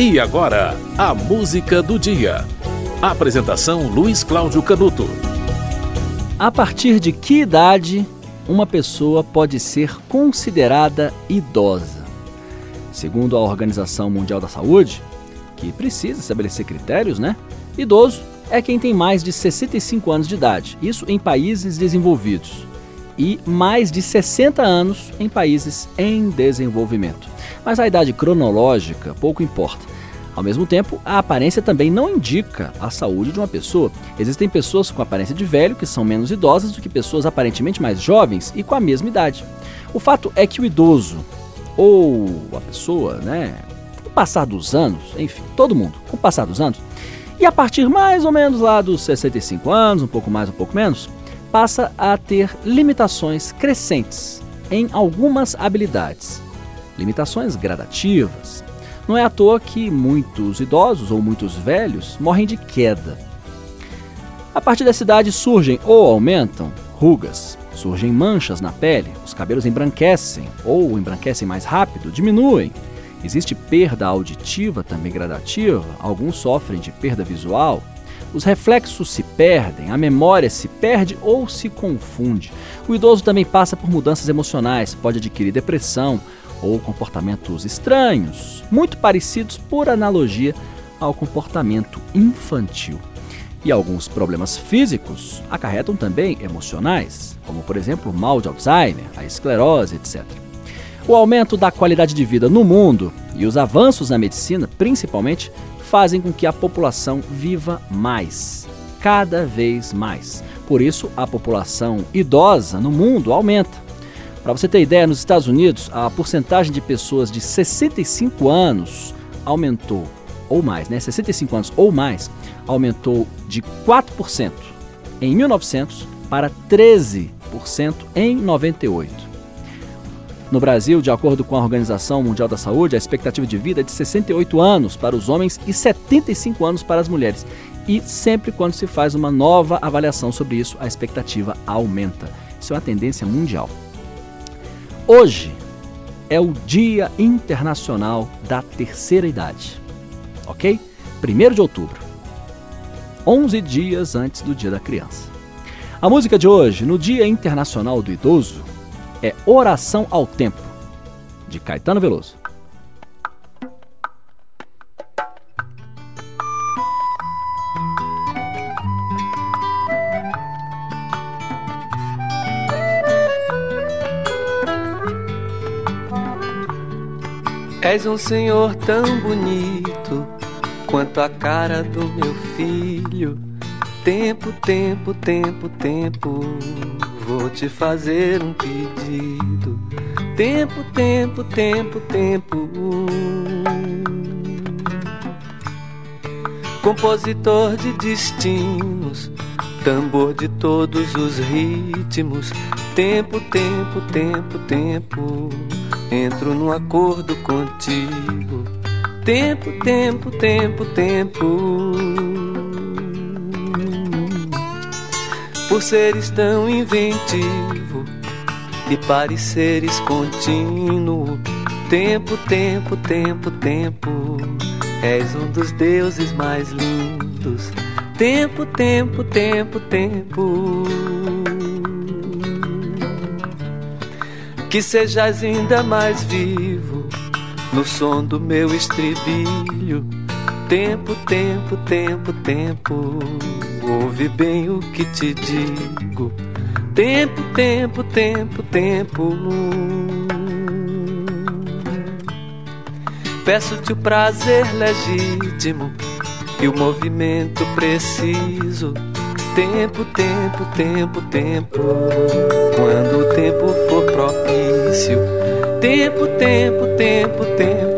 E agora, a música do dia. Apresentação Luiz Cláudio Canuto. A partir de que idade uma pessoa pode ser considerada idosa? Segundo a Organização Mundial da Saúde, que precisa estabelecer critérios, né? Idoso é quem tem mais de 65 anos de idade, isso em países desenvolvidos, e mais de 60 anos em países em desenvolvimento. Mas a idade cronológica pouco importa. Ao mesmo tempo, a aparência também não indica a saúde de uma pessoa. Existem pessoas com aparência de velho que são menos idosas do que pessoas aparentemente mais jovens e com a mesma idade. O fato é que o idoso, ou a pessoa, né, com o passar dos anos, enfim, todo mundo, com o passar dos anos, e a partir mais ou menos lá dos 65 anos, um pouco mais, um pouco menos, passa a ter limitações crescentes em algumas habilidades. Limitações gradativas, não é à toa que muitos idosos ou muitos velhos morrem de queda. A partir dessa idade surgem ou aumentam rugas, surgem manchas na pele, os cabelos embranquecem ou embranquecem mais rápido, diminuem. Existe perda auditiva também gradativa, alguns sofrem de perda visual. Os reflexos se perdem, a memória se perde ou se confunde. O idoso também passa por mudanças emocionais, pode adquirir depressão, ou comportamentos estranhos, muito parecidos por analogia ao comportamento infantil. E alguns problemas físicos acarretam também emocionais, como por exemplo o mal de Alzheimer, a esclerose, etc. O aumento da qualidade de vida no mundo e os avanços na medicina, principalmente, fazem com que a população viva mais, cada vez mais. Por isso, a população idosa no mundo aumenta. Para você ter ideia, nos Estados Unidos, a porcentagem de pessoas de 65 anos aumentou, ou mais, né? 65 anos ou mais, aumentou de 4% em 1900 para 13% em 98. No Brasil, de acordo com a Organização Mundial da Saúde, a expectativa de vida é de 68 anos para os homens e 75 anos para as mulheres. E sempre quando se faz uma nova avaliação sobre isso, a expectativa aumenta. Isso é uma tendência mundial. Hoje é o Dia Internacional da Terceira Idade, ok? 1 de outubro, 11 dias antes do Dia da Criança. A música de hoje, no Dia Internacional do Idoso, é Oração ao Tempo, de Caetano Veloso. És um senhor tão bonito quanto a cara do meu filho. Tempo, tempo, tempo, tempo, vou te fazer um pedido. Tempo, tempo, tempo, tempo. Compositor de destinos, tambor de todos os ritmos. Tempo, tempo, tempo, tempo entro num acordo contigo. Tempo, tempo, tempo, tempo. Por seres tão inventivo e pareceres contínuo. Tempo, tempo, tempo, tempo. És um dos deuses mais lindos. Tempo, tempo, tempo, tempo. que sejas ainda mais vivo no som do meu estribilho. Tempo, tempo, tempo, tempo, ouve bem o que te digo. Tempo, tempo, tempo, tempo. Peço-te o prazer legítimo e o movimento preciso Tempo, tempo, tempo, tempo. Quando o tempo for propício. Tempo, tempo, tempo, tempo.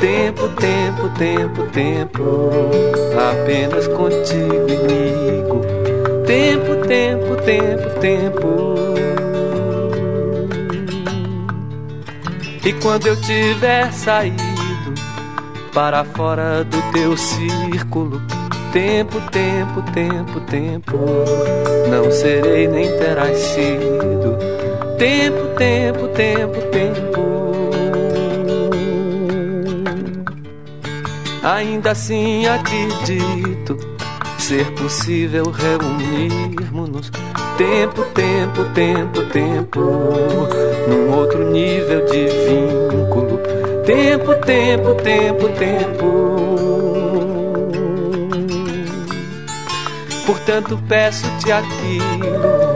Tempo, tempo, tempo, tempo, apenas contigo, amigo. Tempo, tempo, tempo, tempo. E quando eu tiver saído para fora do teu círculo, tempo, tempo, tempo, tempo, não serei nem terás sido. Tempo, tempo, tempo, tempo. Ainda assim acredito ser possível reunirmos-nos tempo, tempo, tempo, tempo, num outro nível de vínculo. Tempo, tempo, tempo, tempo. Portanto, peço-te aquilo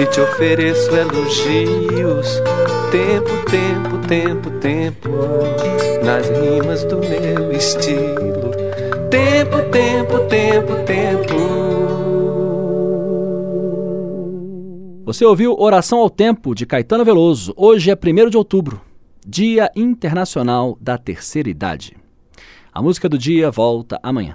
e te ofereço elogios. Tempo, tempo, tempo, tempo, nas rimas do meu estilo. Tempo, tempo, tempo, tempo. Você ouviu Oração ao Tempo de Caetano Veloso. Hoje é 1 de outubro, Dia Internacional da Terceira Idade. A música do dia volta amanhã.